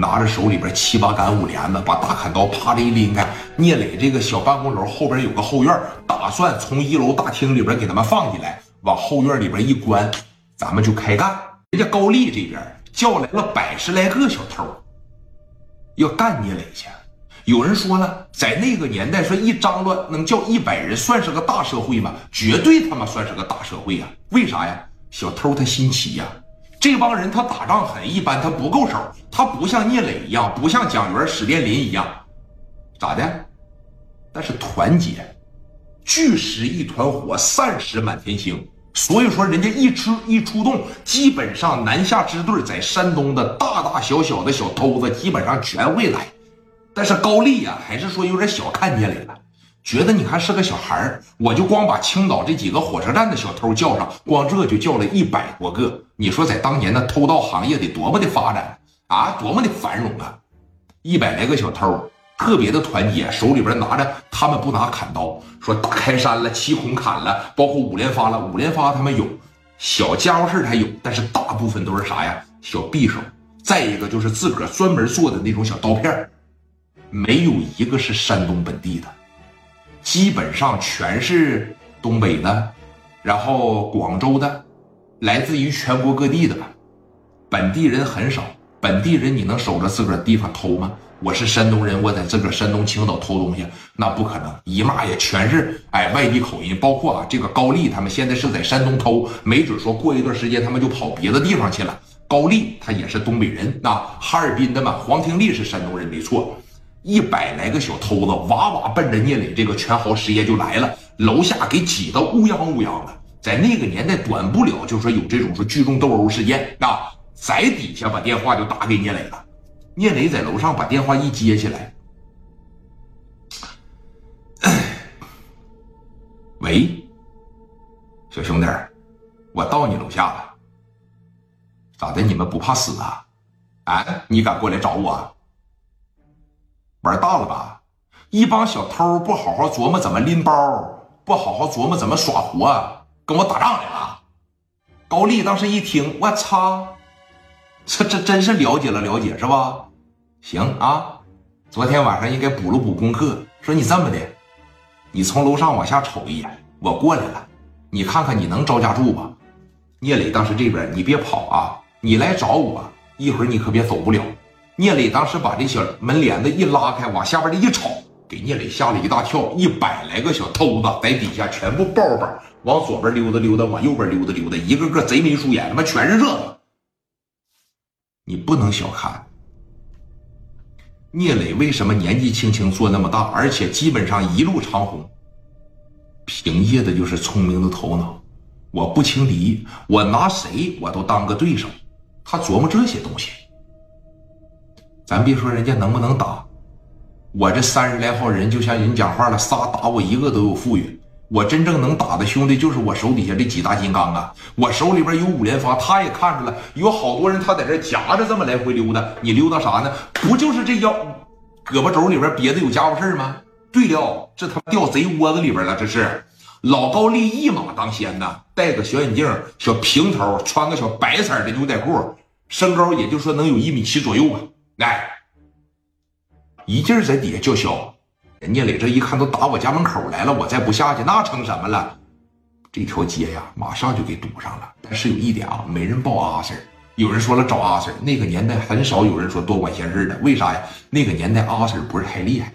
拿着手里边七八杆五连子，把大砍刀啪的一拎开。聂磊这个小办公楼后边有个后院，打算从一楼大厅里边给他们放进来，往后院里边一关，咱们就开干。人家高丽这边叫来了百十来个小偷，要干聂磊去。有人说了，在那个年代，说一张罗能叫一百人，算是个大社会吗？绝对他妈算是个大社会呀！为啥呀？小偷他心齐呀。这帮人他打仗很一般，他不够手，他不像聂磊一样，不像蒋元、史殿林一样，咋的？但是团结，聚时一团火，散时满天星。所以说，人家一出一出动，基本上南下支队在山东的大大小小的小偷子，基本上全会来。但是高丽呀，还是说有点小看聂磊了。觉得你还是个小孩儿，我就光把青岛这几个火车站的小偷叫上，光这就叫了一百多个。你说在当年的偷盗行业得多么的发展啊，多么的繁荣啊！一百来个小偷，特别的团结，手里边拿着，他们不拿砍刀，说大开山了，七孔砍了，包括五连发了，五连发他们有，小家伙事还有，但是大部分都是啥呀？小匕首，再一个就是自个儿专门做的那种小刀片没有一个是山东本地的。基本上全是东北的，然后广州的，来自于全国各地的，本地人很少。本地人你能守着自个儿地方偷吗？我是山东人，我在自个儿山东青岛偷东西，那不可能。姨妈呀，全是哎外地口音，包括啊这个高丽他们现在是在山东偷，没准说过一段时间他们就跑别的地方去了。高丽他也是东北人啊，哈尔滨的嘛。黄廷利是山东人，没错。一百来个小偷子，哇哇奔着聂磊这个全豪实业就来了，楼下给挤得乌泱乌泱的。在那个年代，短不了就说有这种说聚众斗殴事件啊，在底下把电话就打给聂磊了。聂磊在楼上把电话一接起来，喂，小兄弟，我到你楼下了，咋的？你们不怕死啊？啊，你敢过来找我？玩大了吧？一帮小偷不好好琢磨怎么拎包，不好好琢磨怎么耍活，跟我打仗来了。高丽当时一听，我操，这这真是了解了了解是吧？行啊，昨天晚上应该补了补功课。说你这么的，你从楼上往下瞅一眼，我过来了，你看看你能招架住吧？聂磊当时这边，你别跑啊，你来找我，一会儿你可别走不了。聂磊当时把这小门帘子一拉开，往下边这一瞅，给聂磊吓了一大跳。一百来个小偷子在底下全部抱抱，往左边溜达溜达，往右边溜达溜达，一个个贼眉鼠眼，他妈全是这个。你不能小看聂磊，为什么年纪轻轻做那么大，而且基本上一路长虹，凭借的就是聪明的头脑。我不轻敌，我拿谁我都当个对手。他琢磨这些东西。咱别说人家能不能打，我这三十来号人就像人讲话了，仨打我一个都有富裕。我真正能打的兄弟就是我手底下这几大金刚啊！我手里边有五连发，他也看出来，有好多人他在这夹着这么来回溜达，你溜达啥呢？不就是这腰胳膊肘里边别的有家伙事吗？对了，这他妈掉贼窝子里边了，这是老高丽一马当先呐，戴个小眼镜，小平头，穿个小白色的牛仔裤，身高也就说能有一米七左右吧。来，一劲儿在底下叫嚣，人家磊这一看都打我家门口来了，我再不下去那成什么了？这条街呀，马上就给堵上了。但是有一点啊，没人报阿 Sir。有人说了找阿 Sir，那个年代很少有人说多管闲事的。为啥呀？那个年代阿 Sir 不是太厉害，